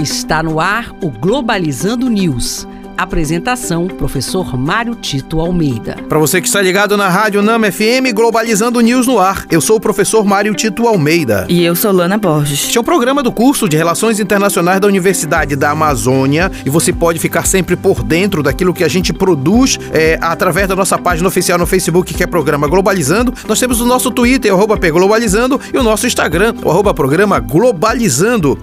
Está no ar o Globalizando News. Apresentação: Professor Mário Tito Almeida. Para você que está ligado na Rádio Nama FM Globalizando News no ar, eu sou o professor Mário Tito Almeida. E eu sou Lana Borges. Este é um programa do curso de Relações Internacionais da Universidade da Amazônia e você pode ficar sempre por dentro daquilo que a gente produz é, através da nossa página oficial no Facebook, que é Programa Globalizando. Nós temos o nosso Twitter, arroba Globalizando, e o nosso Instagram, o arroba Programa Globalizando.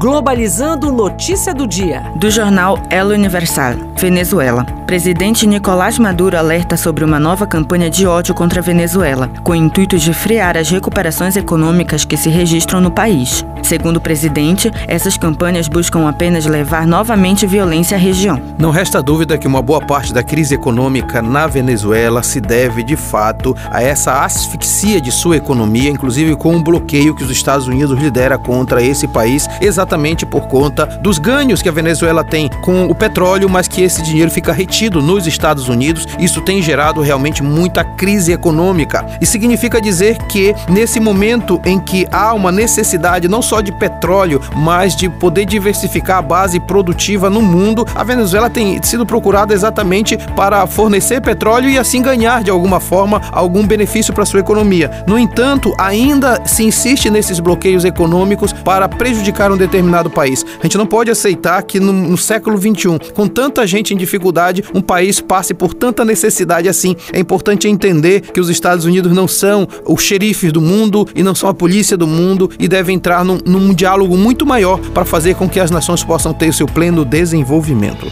Globalizando notícia do dia. Do jornal El Universal, Venezuela. Presidente Nicolás Maduro alerta sobre uma nova campanha de ódio contra a Venezuela, com o intuito de frear as recuperações econômicas que se registram no país. Segundo o presidente, essas campanhas buscam apenas levar novamente violência à região. Não resta dúvida que uma boa parte da crise econômica na Venezuela se deve, de fato, a essa asfixia de sua economia, inclusive com um bloqueio que os Estados Unidos lidera contra esse país, exatamente por conta dos ganhos que a Venezuela tem com o petróleo, mas que esse dinheiro fica retido nos Estados Unidos. Isso tem gerado realmente muita crise econômica. E significa dizer que, nesse momento em que há uma necessidade não só de petróleo, mas de poder diversificar a base produtiva no mundo, a Venezuela tem sido procurada exatamente para fornecer petróleo e assim ganhar de alguma forma algum benefício para sua economia. No entanto, ainda se insiste nesses bloqueios econômicos para prejudicar um determinado país. A gente não pode aceitar que no, no século 21, com tanta gente em dificuldade, um país passe por tanta necessidade assim. É importante entender que os Estados Unidos não são os xerifes do mundo e não são a polícia do mundo e devem entrar num, num diálogo muito maior para fazer com que as nações possam ter o seu pleno desenvolvimento.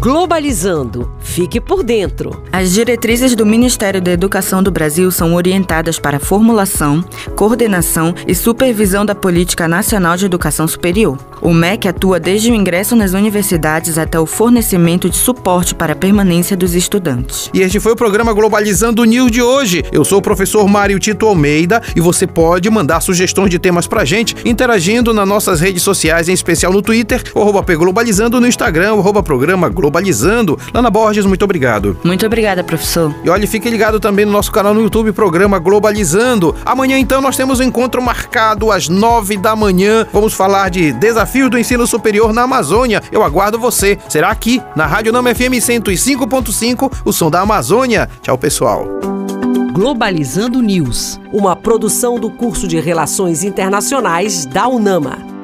Globalizando. Fique por dentro. As diretrizes do Ministério da Educação do Brasil são orientadas para a formulação, coordenação e supervisão da Política Nacional de Educação Superior. O MEC atua desde o ingresso nas universidades até o fornecimento de suporte para a permanência dos estudantes. E este foi o programa Globalizando News de hoje. Eu sou o professor Mário Tito Almeida e você pode mandar sugestões de temas pra gente interagindo nas nossas redes sociais, em especial no Twitter, o Globalizando, no Instagram, o programa Globalizando. Lana Borges, muito obrigado. Muito obrigada, professor. E olha, fique ligado também no nosso canal no YouTube, programa Globalizando. Amanhã, então, nós temos um encontro marcado às nove da manhã. Vamos falar de desafios do ensino superior na Amazônia. Eu aguardo você. Será aqui, na Rádio Nama FM 105.5, o som da Amazônia. Tchau, pessoal. Globalizando News, uma produção do curso de Relações Internacionais da UNAMA.